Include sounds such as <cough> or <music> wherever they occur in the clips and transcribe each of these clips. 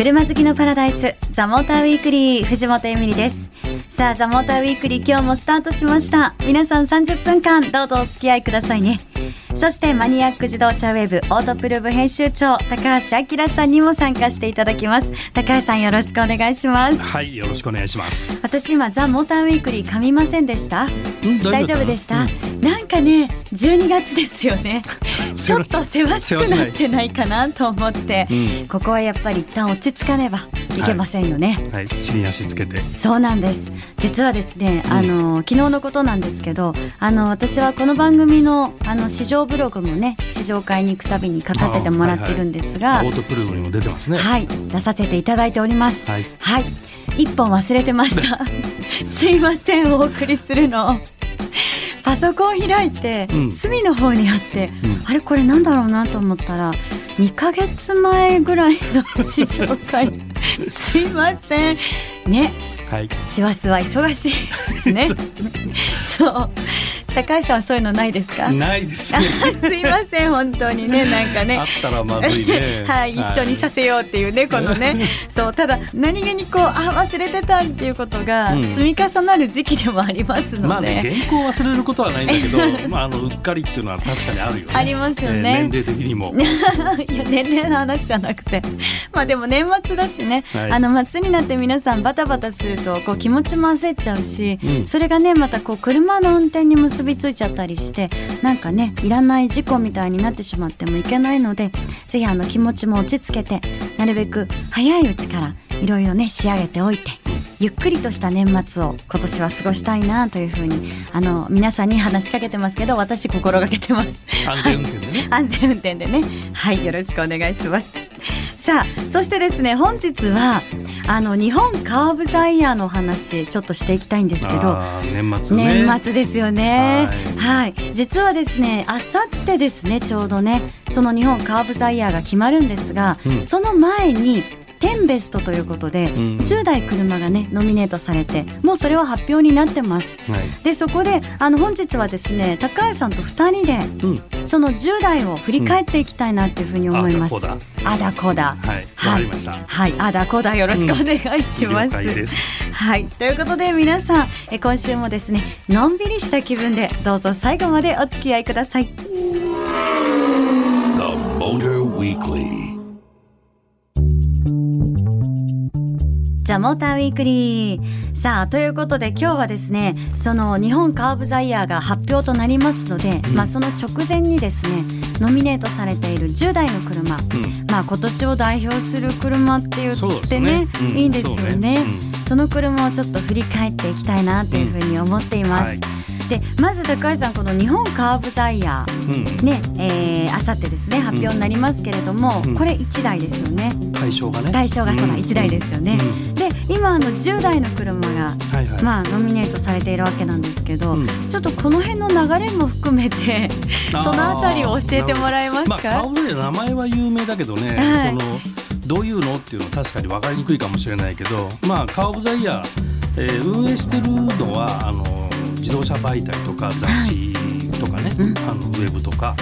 車好きのパラダイスザモーターウィークリー藤本エミリです。さあザモーターウィークリー今日もスタートしました。皆さん30分間どうぞお付き合いくださいね。そしてマニアック自動車ウェブオートプルーブ編集長高橋明さんにも参加していただきます。高橋さんよろしくお願いします。はいよろしくお願いします。私今ザ・モーターウィークリー噛みませんでした？大丈夫でした、うん、なんかね12月ですよね。<laughs> ちょっとせわしくなってないかなと思って、うん、ここはやっぱり一旦落ち着かねばいけませんよね。はい、はい、地に足つけて。そうなんです。実はですね、あの、昨日のことなんですけど、あの私はこの番組のあの市場ブログもね、試乗会に行くたびに書かせてもらってるんですが、はいはい、オートプルームにも出てますね。はい、出させていただいております。はい。はい。一本忘れてました。<laughs> すいません、お送りするの。パソコン開いて、うん、隅の方にあって、うん、あれこれなんだろうなと思ったら2か月前ぐらいの試乗会すいません。ねはい。師走は忙しいですね。<laughs> そう。高橋さんはそういうのないですか？ないです。ねすいません本当にね。<laughs> なんかね。あったらまずいね。<laughs> はい一緒にさせようっていうねこのね。そうただ何気にこうあ忘れてたっていうことが積み重なる時期でもありますので、まあね原稿忘れることはないんだけどまああのうっかりっていうのは確かにあるよね。ありますよね、えー、年齢的にも。いや年齢の話じゃなくて。まあでも年末だしね、はい、あの末になって皆さんバタバタするとこう気持ちも焦っちゃうし、うん、それがねまたこう車の運転に結びついちゃったりしてなんかねいらない事故みたいになってしまってもいけないのでぜひあの気持ちも落ち着けてなるべく早いうちからいろいろね仕上げておいてゆっくりとした年末を今年は過ごしたいなというふうにあの皆さんに話しかけてますけど私心がけてます。安全運転でね、<laughs> 安全運転でね。はいよろしくお願いしますさあそしてですね本日はあの日本カーブザイヤーの話ちょっとしていきたいんですけど年末、ね、年末ですよね。はい、実はですねあさってですねちょうどねその日本カーブザイヤーが決まるんですが、うん、その前にテンベストということで、うん、10台車がねノミネートされてもうそれは発表になってます、はい、でそこであの本日はですね高橋さんと2人で、うん、その10台を振り返っていきたいなっていうふうに思います、うん、あだこだ。はい。はい、はい、あだこだよろしくお願いします、はい。ということで皆さんえ今週もですねのんびりした気分でどうぞ最後までお付き合いくださいザ・モーターウィークリー。さあということで今日はですねその日本カーブザイヤーが発表となりますので、うん、まあ、その直前にですねノミネートされている10台の車、うん、まあ、今年を代表する車って言ってね、ね。うん、いいんですよね。その車をちょっと振り返っていきたいなというふうに思っています。はいでまず高橋さんこの日本カーブザイヤー、うん、ねえー、あさってですね発表になりますけれども、うん、これ1台ですよね。対象がね。対象がそうだ、1台ですよね、で今あの10台の車が、はいはい、まあノミネートされているわけなんですけど、ちょっとこの辺の流れも含めてそのあたりを教えてもらえますか、まあ、カーブザイヤー名前は有名だけどね、はい、そのどういうのっていうのは確かに分かりにくいかもしれないけどまあカーブザイヤー、えー、運営してるのはあの自動車媒体とか雑誌とかね、はい、あのウェブとか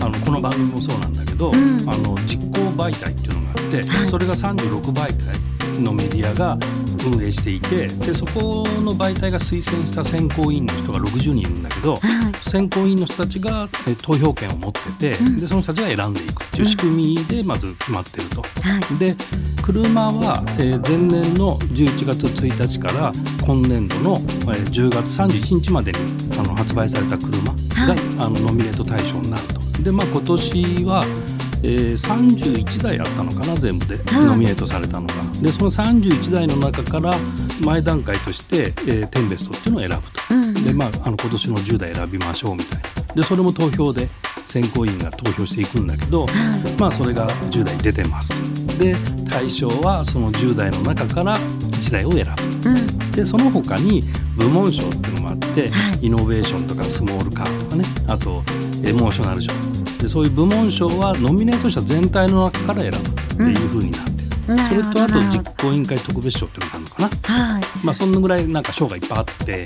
あのこの番組もそうなんだけど、うん、あの実行媒体っていうのがあって、はい、それが36媒体のメディアが運営していてでそこの媒体が推薦した選考委員の人が60人いるんだけど、はい、選考委員の人たちがえ投票権を持ってて、うん、でその人たちが選んでいくっていう仕組みでまず決まってると。うん、で車は、えー、前年の11月1日から今年度の、えー、10月31日までにあの発売された車が、はい、あのノミネート対象になると。でまあ今年はえー、31台あったのかな全部でノミネートされたのが、でその31台の中から前段階として、えー、テンベストっていうのを選ぶと、うん、でまああの今年の10台選びましょうみたいな。でそれも投票で選考委員が投票していくんだけど、まあそれが10台出てます。で対象はその10台の中から1台を選ぶと、うん、でその他に部門賞っていうのもあって、イノベーションとかスモールカーとかね。あとエモーショナル賞でそういう部門賞はノミネート者全体の中から選ぶっていうふうになってる。うん、それとあと実行委員会特別賞っていうのがあるのかな、はい、まあそんなぐらいなんか賞がいっぱいあって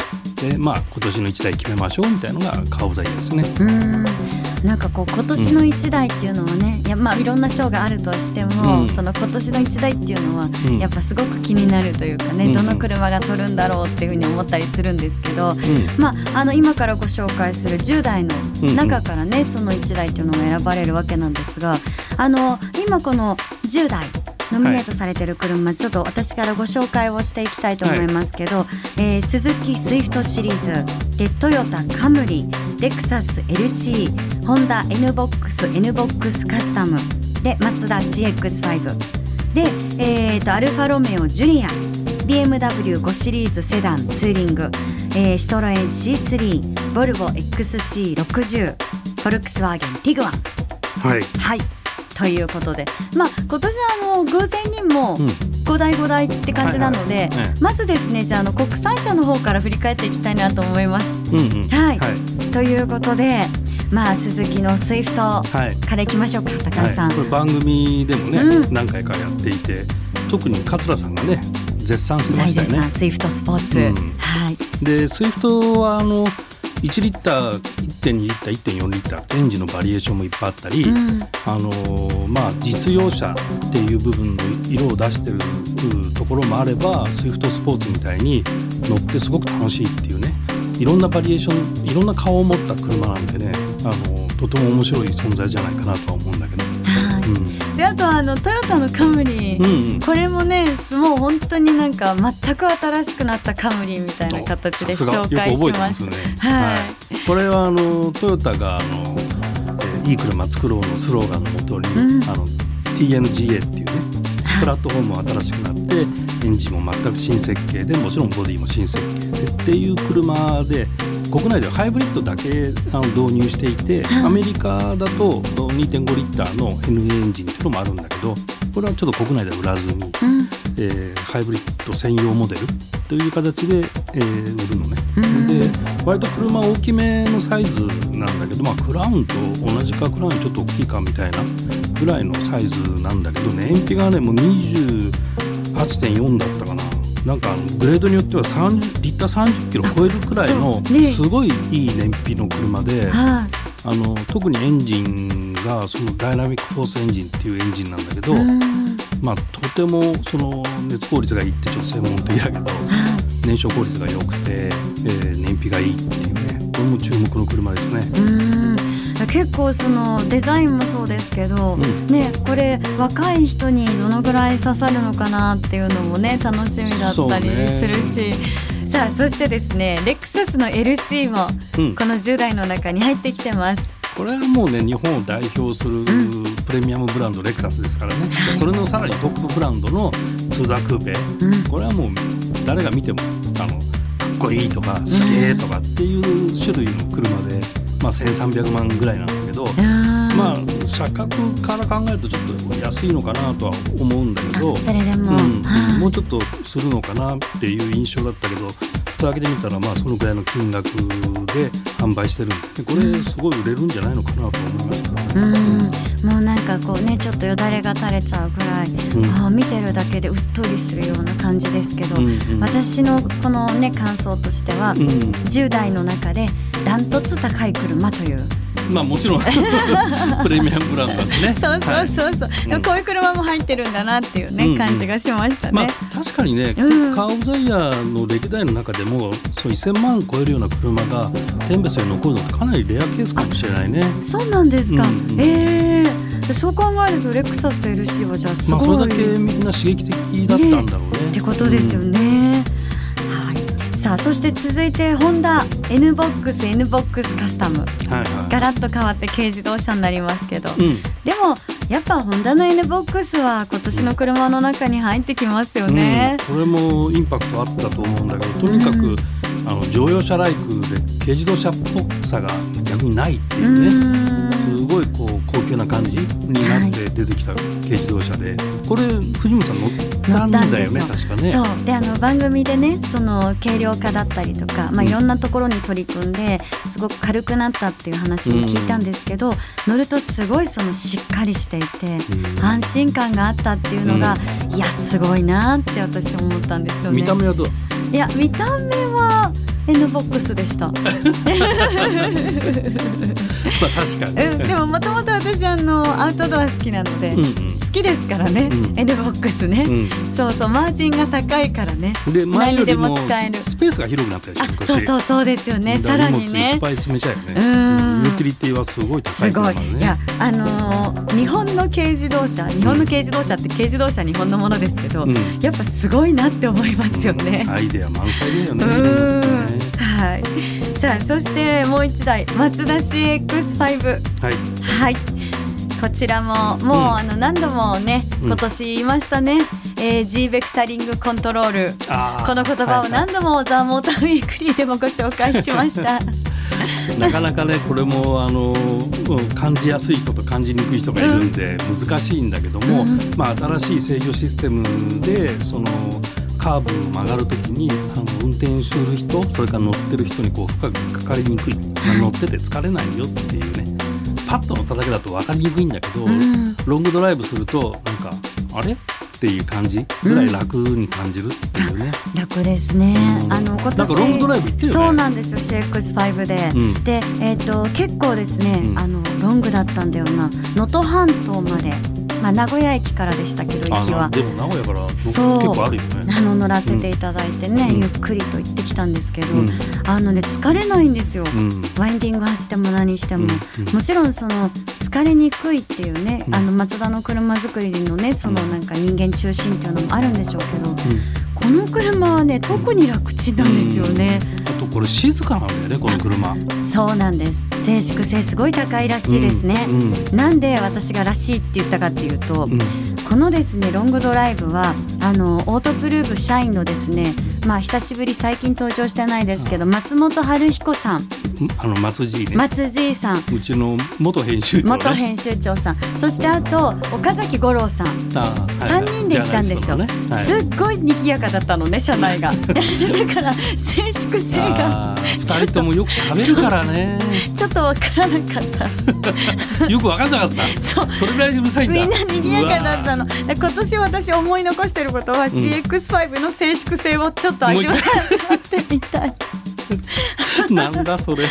でまあ今年の1台決めましょうみたいなのがカーブザイですね。うんなんかこう今年の1台っていうのはね、うん、いやまあいろんな賞があるとしても、うん。その今年の一台っていうのは、うん。やっぱすごく気になるというかね、うん。どの車が取るんだろうっていうふうに思ったりするんですけど、うん。まあ、あの今からご紹介する10台の中からね、その1台というのが選ばれるわけなんですがあの今この10台ノミネートされてる車、ちょっと私からご紹介をしていきたいと思いますけど、えースズキスイフトシリーズでトヨタカムリレクサス LC ホンダ NBOXNBOX カスタムでマツダ CX5 で、えー、とアルファロメオジュリア BMW5 シリーズセダンツーリング、えーシトロエン C3 ボルボ XC60 フォルクスワーゲンティグワン。はい。はい。ということで。まあ今年あの偶然にもうん。5台5台って感じなので、はいはいええまずですねじゃああの国際車の方から振り返っていきたいなと思います。うんうん。はい、はい。ということでまあスズキのスイフトはい。からいきましょうか高橋さん。はい、これ番組でもね、うん。何回かやっていて特に桂さんがね絶賛してましたよね。スイフトスポーツ、うん。はい。でスイフトはあの1リッター1.2リッター1.4リッターエンジンのバリエーションもいっぱいあったり、うん。あのーまあ、実用車っていう部分の色を出してるうところもあればスイフトスポーツみたいに乗ってすごく楽しいっていうねいろんなバリエーションいろんな顔を持った車なんでね、あのーとても面白い存在じゃないかなとは思うんだけど、はい。うん。であとあのトヨタのカムリ、うんうん。これもねもう本当になんか全く新しくなったカムリみたいな形で紹介しましますね。た。はい。これはあのトヨタがあの、えーいい車作ろうのスローガンのもとに、うん。あの TNGA っていうねプラットフォームも新しくなってエンジンも全く新設計でもちろんボディも新設計でっていう車で国内ではハイブリッドだけあの導入していて、はい。アメリカだと2.5リッターの NA エンジンっていうのもあるんだけどこれはちょっと国内では売らずに、うん。えーハイブリッド専用モデルという形で、えー売るのね。うん。で割と車大きめのサイズなんだけど、まあ、クラウンと同じかクラウンちょっと大きいかみたいなぐらいのサイズなんだけど燃費がねもう28.4だったかな。なんかグレードによっては30リッター30キロ超えるくらいのすごいいい燃費の車で、はい。あの特にエンジンがそのダイナミックフォースエンジンっていうエンジンなんだけど、うん。まあ、とてもその熱効率がいいってちょっと専門的だけどはい。燃焼効率が良くて、えー燃費がいいっていうねこれも注目の車ですね。うん結構そのデザインもそうですけど、うん。ねこれ若い人にどのぐらい刺さるのかなっていうのもね楽しみだったりするし、さあそしてですねレクサスの LC もうん、この10代の中に入ってきてます。これはもうね日本を代表するプレミアムブランドレクサスですからね、<laughs> それのさらにトップブランドのツーダークーペ。うん。これはもう誰が見てもあのかっこいいとかすげえとかっていう種類の車で、まあ、1300万ぐらいなんだけど、まあ車格から考えるとちょっと安いのかなとは思うんだけどあそれでも、うん。はいもうちょっとするのかなっていう印象だったけど蓋開けてみたらまあそのぐらいの金額で販売してる。んでこれすごい売れるんじゃないのかなと思いますからうね。ん。もうなんかこうねちょっとよだれが垂れちゃうぐらい、うん。あー見てるだけでうっとりするような感じですけど、うんうん。私のこのね感想としては、うん。10代の中でダントツ高い車というまあもちろん <laughs> プレミアムブランドですね。そうそはいうそうそう、うんでもこういう車も入ってるんだなっていうね、うんうん感じがしましたまあね。確かにね、うんカー・オブ・ザ・イヤーの歴代の中でもそう1000万超えるような車がテンベスに残るのってかなりレアケースかもしれないね。そうなんですか。うんうんええでそう考えるとレクサス LC はじゃあすまあそごい、れだけみんな刺激的だったんだろうね。ってことですよね。はい。さあそして続いてホンダ N ボックス N ボックスカスタムうん。はいはガラッと変わって軽自動車になりますけど、い。うん。でもやっぱホンダの N ボックスは今年の車の中に入ってきますよね。うん、これもインパクトあったと思うんだけどとにかく、うんあの乗用車ライクで軽自動車っぽさが逆にないってういうね、ん。すごいこう高級な感じになって出てきた軽自動車で、これ藤本さん乗ったんだよね確かね。そう。であの番組でねその軽量化だったりとか、まあ、うんいろんなところに取り組んですごく軽くなったっていう話も聞いたんですけど、乗るとすごいそのしっかりしていてうん。安心感があったっていうのが、いやすごいなって私思ったんですよね。見た目はどう？いや見た目は N ボックスでした。まあ確かに、うん、でももともと私あのアウトドア好きなので、うんうん。好きですからね、うん。N ボックスね、うそうそうマージンが高いからね。ん、で前よりも何でも使える。ススペースが広くなったでしあょ少しそうそうそうですよね。ださらら荷物いっねぱい詰めちゃうよね。うんティリティはすごい高すごい、いやあのー日本の軽自動車日本の軽自動車って軽自動車日本のものですけど、うん。やっぱすごいなって思いますよね。アイデア満載だよね。はい。さあそしてもう一台マツダ CX5 はい。はい。こちらももう、うん。あの何度もねうん。今年言いましたね、えー、G ベクタリングコントロー。ルこの言葉をはい。何度もザ・モーターウィークリーでもご紹介しました。<laughs> なかなかねこれもあのうん感じやすい人と感じにくい人がいるんで難しいんだけども、うん。まあ、新しい制御システムでそのカーブを曲がるときにあの運転する人それから乗ってる人にこう負荷がかかりにくい、まあ乗ってて疲れないよっていうねパッと乗っただけだと分かりにくいんだけど、うん。ロングドライブするとなんかあれ？っていう感じ？ぐらい楽に感じるっていうね。楽ですね。うん。あの今年ロングドライブ行ってるよね。そうなんですよ CX5 で。うん。で、えっ、と結構ですね、うん。あのロングだったんだよな。能登半島まで、まあ名古屋駅からでしたけどあ行きは。でも名古屋から結そう。構あるよね。あの乗らせていただいてね、うん。ゆっくりと行ってきたんですけど、うん。あのね疲れないんですよ。うん。ワインディング走っても何しても、うん。もちろんその疲れにくいっていうね、うん。あのマツダの車作りのねそのうんなんか人間中心っていうのもあるんでしょうけど、この車はね特に楽ちんなんですよね、あとこれ静かなんだよねこの車。そうなんです。静粛性すごい高いらしいですね、うん。なんで私がらしいって言ったかっていうと、うん。このですねロングドライブはあのオートプルーブ社員のですねまあ久しぶり最近登場してないですけど松本春彦さんあの松爺ね。松爺さん。うちの元編集長ね。元編集長さん。そしてあと岡崎五郎さん。あーはい三人で行ったんですよ、ね。はい。すっごい賑やかだったのね車内が。<laughs> だから静粛性が。あー二人ともよく喋るからね。ちょっとわからなかった。<laughs> よくわかんなかった。そう。それぐらいうるさい。みんな賑やかだったの。の今年私思い残してることは CX5 の静粛性をちょっと味わってみたいなんだそれ。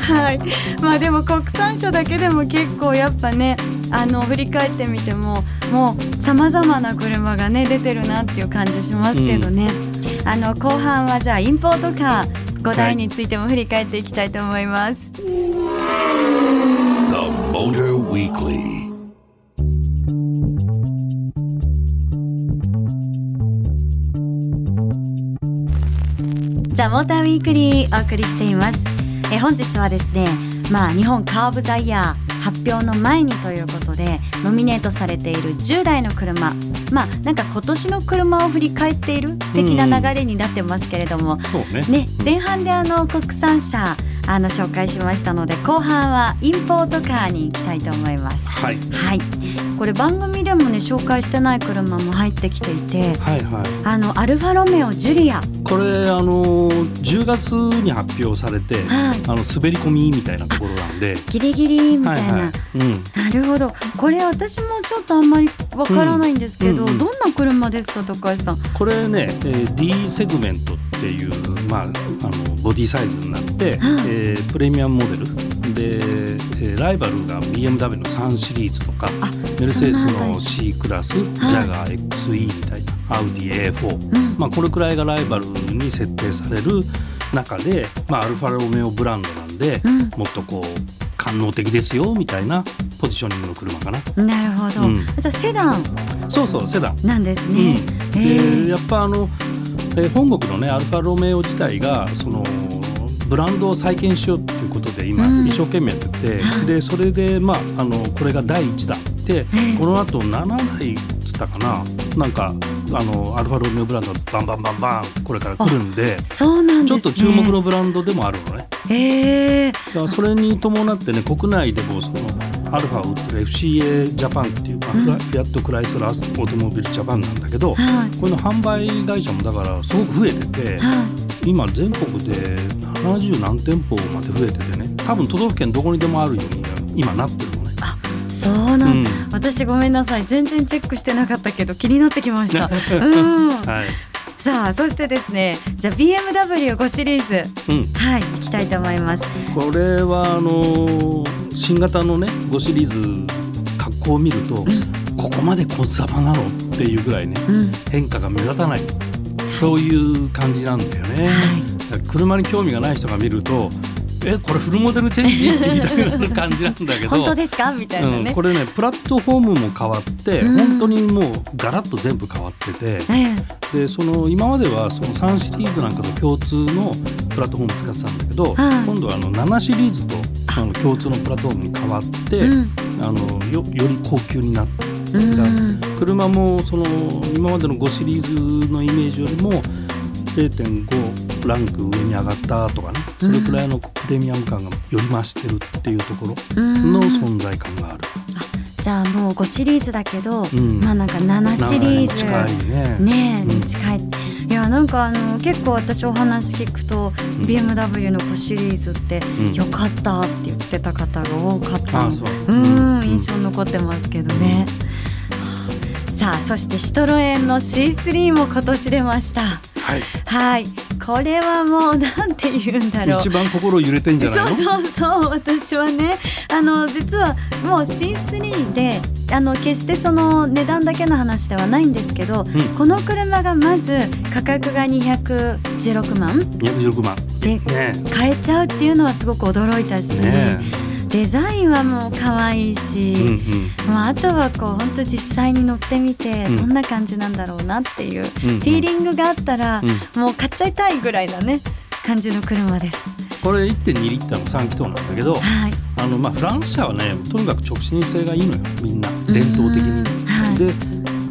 はいまあでも国産車だけでも結構やっぱねあの振り返ってみてももうさまざまな車がね出てるなっていう感じしますけどね、あの後半はじゃあインポートカー5台についても振り返っていきたいと思います。The Motor ザ・モーターウィークリーお送りしています。え本日はですねまあ日本カーブザイヤー発表の前にということでノミネートされている10台の車。まあなんか今年の車を振り返っている的な流れになってますけれども、そうね。ね前半であの国産車あの紹介しましたので後半はインポートカーに行きたいと思いますはい。はいこれ番組でもね紹介してない車も入ってきていてはいはい。あのアルファロメオジュリアこれあの10月に発表されて、はいあの滑り込みみたいなところなんで。ギリギリみたいな、はいはい。うん。なるほどこれ私もちょっとあんまりわからないんですけど、うんうんうんどんな車ですか高橋さん？これね、えー D セグメントっていう、まあ、ボディサイズになって、はい。えープレミアムモデル。で、えーライバルが BMW の3シリーズとかあメルセデスの C クラス、ジャガー XE みたいなアウディ A4、うん。まあ、これくらいがライバルに設定される中で、まあ、アルファロメオブランドなんで、うん。もっとこう官能的ですよみたいなポジショニングの車かな。なるほど、うん。じゃあセダン。そうそうセダン。なんですうん。ね、へーでやっぱあの、えー本国のねアルファロメオ自体がそのブランドを再建しようっていうことで今うん。一生懸命やってて、はいでそれでまああのこれが第1弾でえこの後7台っつったかななんかあのアルファロメオブランドバンバンバンバンこれから来るんでそうなんね。ちょっと注目のブランドでもあるのね。へえ。だからそれに伴ってね国内でもそのアルファを売ってる FCA ジャパンっていう、まあうん。フラフィアット・クライスラーオートモービル・ジャパンなんだけど、はい。これの販売会社もだからすごく増えててはい。今全国で70何店舗まで増えててね多分都道府県どこにでもあるように今なってるのね。そうなんだ、うん。私ごめんなさい。全然チェックしてなかったけど気になってきました。<laughs> うん。はい、さあそしてですねじゃあ BMW5 シリーズ。うん、はい行きたいと思います。これはあの新型のね5シリーズ格好を見ると、ここまで小幅なのっていうぐらいねうん。変化が目立たない。そういう感じなんだよね。はい。車に興味がない人が見るとえこれフルモデルチェンジって言いたくなる感じなんだけど <laughs> 本当ですか？みたいなうん、ね、これねプラットフォームも変わって、うん。本当にもうガラッと全部変わっててええ。でその今まではその3シリーズなんかと共通のプラットフォーム使ってたんだけど、はい。今度はあの7シリーズとあの共通のプラットフォームに変わって、うんあのよより高級になってうん。車もその今までの5シリーズのイメージよりも0.5ランク上に上がったとかね。それくらいのプレミアム感がより増してるっていうところうん。の存在感がある。じゃあもう5シリーズだけど、うん。まあなんか7シリーズ。近いね。うん。いやなんかあの結構私お話聞くと、ん。BMW の5シリーズってうん。良かったって言ってた方が多かったあのそう。うんうん。印象に残ってますけどね、さあそしてシトロエンの C3 も今年出ました。はい。はいこれはもうなんて言うんだろう。一番心揺れてんじゃないの？そうそうそう私はね。あの実はもう C3 であの決してその値段だけの話ではないんですけど、うん。この車がまず価格が216万。216万。でね買えちゃうっていうのはすごく驚いたし、ねデザインはもう可愛いうんし、うん。まあ、あとはこう本当実際に乗ってみてうん。どんな感じなんだろうなっていう、うんフィーリングがあったら、うん。もう買っちゃいたいぐらいなね感じの車です。これ1.2リッターの3気筒なんだけど、はい。あのまあフランス車はねとにかく直進性がいいのよみんな。伝統的に。はい。で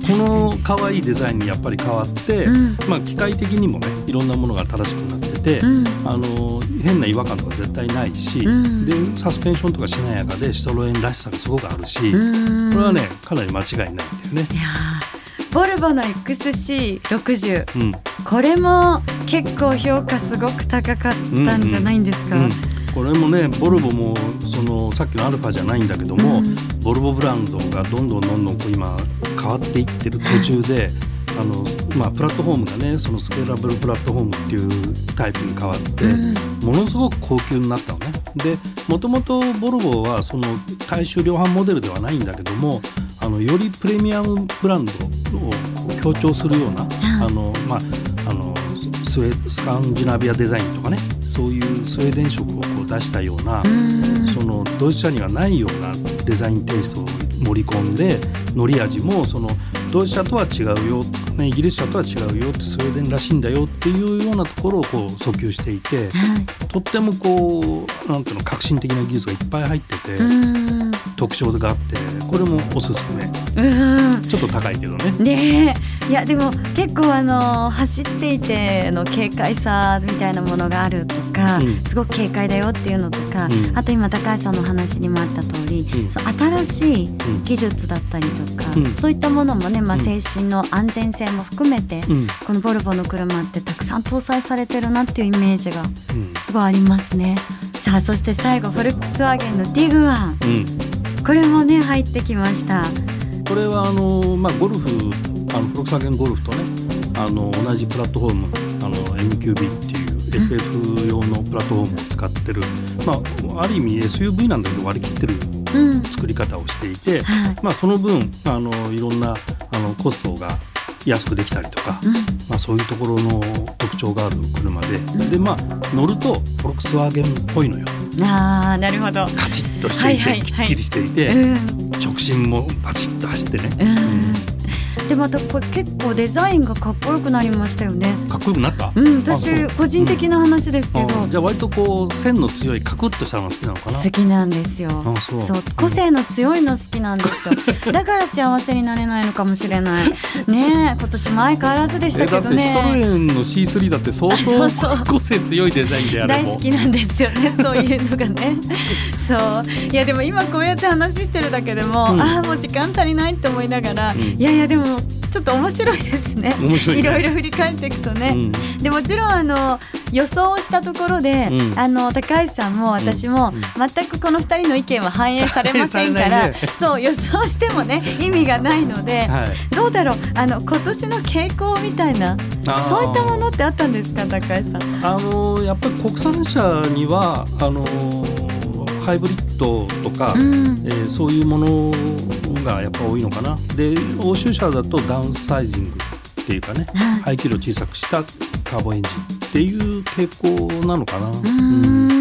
この可愛いデザインにやっぱり変わって、うん。まあ機械的にもねいろんなものが正しくなってて、うん。あの変な違和感とか絶対ないし、うん。でサスペンションとかしなやかでシトロエンらしさがすごくあるし、うん。これはねかなり間違いないんだよね。いやーボルボの XC60 う。ん。これも結構評価すごく高かったんじゃないんですか、うん。これもねボルボもそのさっきのアルファじゃないんだけども、うん。ボルボブランドがどんどんどんどんこう今変わっていってる途中であの、まあ、プラットフォームがねそのスケーラブルプラットフォームっていうタイプに変わって、うん。ものすごく高級になったのね。でもともとボルボはその大衆量販モデルではないんだけどもあのよりプレミアムブランドを強調するような、あのまああのスウェスカンジナビアデザインとかねそういうスウェーデン色をこう出したような、うん。そのドイツ車にはないようなデザインテイストを盛り込んで乗り味もそのドイツ車とは違うよ、ね、イギリス車とは違うよってスウェーデンらしいんだよっていうようなところをこう訴求していてはい。とってもこうなんていうの革新的な技術がいっぱい入ってて、うん。特徴があってこれもおすすめ。うんちょっと高いけどね。ねえ。いやでも結構あの走っていての軽快さみたいなものがあるとか、うん。すごく軽快だよっていうのとか、うん。あと今高橋さんの話にもあった通り、うん。新しいうん。技術だったりとか、うん。そういったものもね、まあ、うん。精神の安全性も含めて、うん。このボルボの車ってたくさん搭載されてるなっていうイメージがうん。すごいありますね。さあそして最後フォルクスワーゲンのティグワン。うん。これもね入ってきました。これはあの、まあ、ゴルフあのフォルクスワーゲンゴルフとねあの同じプラットフォームあの MQB っていう FF 用のプラットフォームを使ってる、まあ、ある意味 SUV なんだけど割り切ってるうん。作り方をしていて、はい。まあ、その分あのいろんなあのコストが安くできたりとか、うん。まあ、そういうところの特徴がある車で、でまあ乗るとフォルクスワーゲンっぽいのよ。あーなるほど。カチッとしていて、はいはいはい。きっちりしていて、うん直進もバチッと走ってね、うんでまたこれ結構デザインがかっこよくなりましたよね。かっこよくなった、うん、あ私個人的な話ですけど、あじゃあ割とこう線の強いカクッとしたのが好きなのかな？好きなんですよ。あそう。そう個性の強いの好きなんですよ。だから幸せになれないのかもしれない。ねえ今年も相変わらずでしたえだけどってシトロね。エンの C3 だって相 <laughs> そうそう。当個性強いデザインであれも大好きなんですよね <laughs> そういうのがね。そう。いやでも今こうやって話してるだけでも、うん。ああもう時間足りないって思いながら、うん。いやいやでももちょっと面白いですね。面白いね。ろいろ振り返っていくとね、うん。でもちろんあの予想をしたところで、うん。あの高橋さんも私もうん。全くこの2人の意見は反映されませんから、ね <laughs> そう予想してもね意味がないので、はい。どうだろう？あの今年の傾向みたいなそういったものってあったんですか高橋さん？あのやっぱり国産車にはあのハイブリッドとか、うん。えーそういうものがやっぱ多いのかな。で欧州車だとダウンサイジングっていうかねはい。排気量小さくしたカーボンエンジンっていう傾向なのかな。うーん。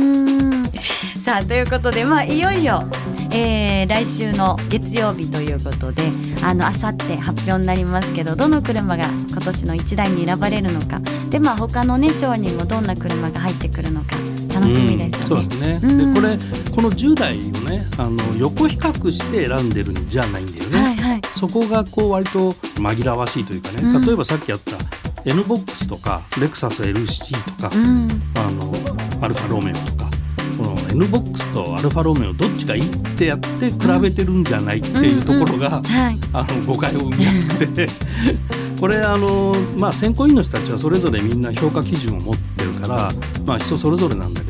さあということでまあいよいよ、えー来週の月曜日ということであのあさって発表になりますけどどの車が今年の一台に選ばれるのか。でまあ他のね賞にもどんな車が入ってくるのか楽しみですよね。うんそうですね、うんでこれこの10台をねあの横比較して選んとんじゃないんだよね。はいはい。そこがこう割と紛らわしいというかね、うん。例えばさっきあった NBOX とかレクサス LC とか、うん。あのアルファロメオとかこの NBOX とアルファロメオどっちがいいってやって比べてるんじゃないっていうところが、はい。あの誤解を生みやすくて。<laughs> これあの、まあ、選考委員の人たちはそれぞれみんな評価基準を持ってるから、まあ、人それぞれなんだけども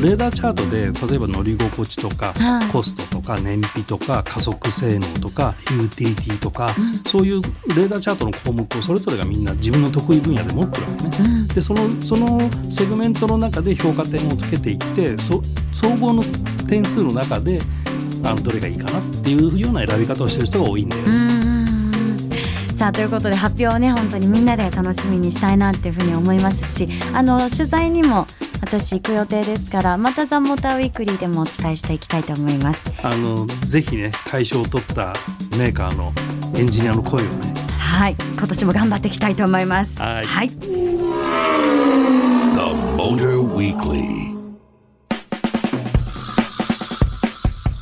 レーダーチャートで例えば乗り心地とか、はいコストとか燃費とか加速性能とかユーティリティとか、うんそういうレーダーチャートの項目をそれぞれがみんな自分の得意分野で持ってるわけね。うんでそのそのセグメントの中で評価点をつけていってそ総合の点数の中であのどれがいいかなっていうような選び方をしてる人が多いんだよね。さあということで発表をね本当にみんなで楽しみにしたいなっていうふうに思いますしあの取材にも私行く予定ですからまた「ザ・モーターウィークリー」でもお伝えしていきたいと思います。あのぜひね大賞を取ったメーカーのエンジニアの声をねはい今年も頑張っていきたいと思います。はいはい The Motor Weekly.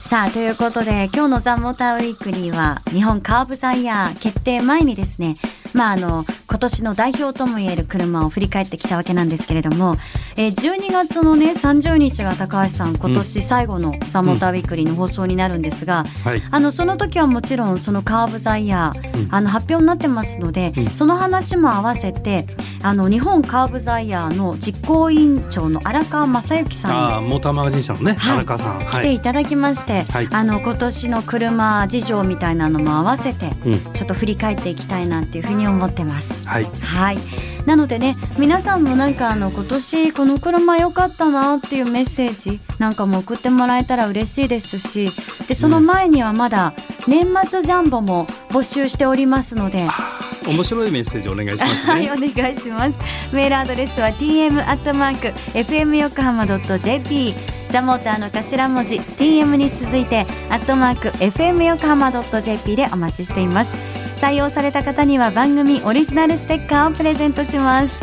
さあということで今日の「ザ・モーターウィークリーは日本カーブザイヤー決定前にですねまああの今年の代表ともいえる車を振り返ってきたわけなんですけれども、えー12月のね30日が高橋さん今年最後の「ザ・モーターウィークリーの放送になるんですが、はい。あのその時はもちろんそのカーブザイヤー、うん。あの発表になってますので、うん。その話も合わせてあの日本カーブザイヤーの実行委員長の荒川正幸さんにああモーターマガジン社のねはい荒川さん。来はい、ていただきまして、はい。あの今年の車事情みたいなのも合わせてうん。ちょっと振り返っていきたいなっていうふうに思ってます。はいはいなのでね皆さんもなんかあの今年この車良かったなっていうメッセージなんかも送ってもらえたら嬉しいですしでその前にはまだ年末ジャンボも募集しておりますので。面白いメッセージお願いしますはい、ねお願いします。メールアドレスは tm アットマーク fm 横浜ドット jp。ザモーターの頭文字 tm に続いてアットマーク fm 横浜ドット jp でお待ちしています。採用された方には番組オリジナルステッカーをプレゼントします。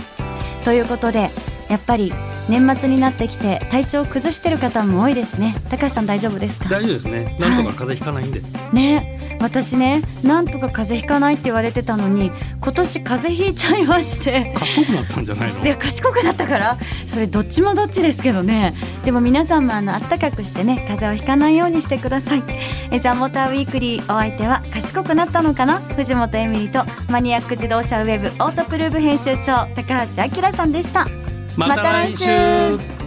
ということで、やっぱり年末になってきて体調を崩してる方も多いですね。高橋さん大丈夫ですか？大丈夫ですね。なんとか風邪ひかないんで、ね。私ねなんとか風邪ひかないって言われてたのに今年風邪ひいちゃいまして。賢くなったんじゃないの？いや賢くなったからそれどっちもどっちですけどね。でも皆さんもあの暖かくしてね風邪をひかないようにしてください。えザ・モーターウィークリーお相手は賢くなったのかな？藤本エミリとマニアック自動車ウェブオートプルーブ編集長高橋明さんでしたまた来週。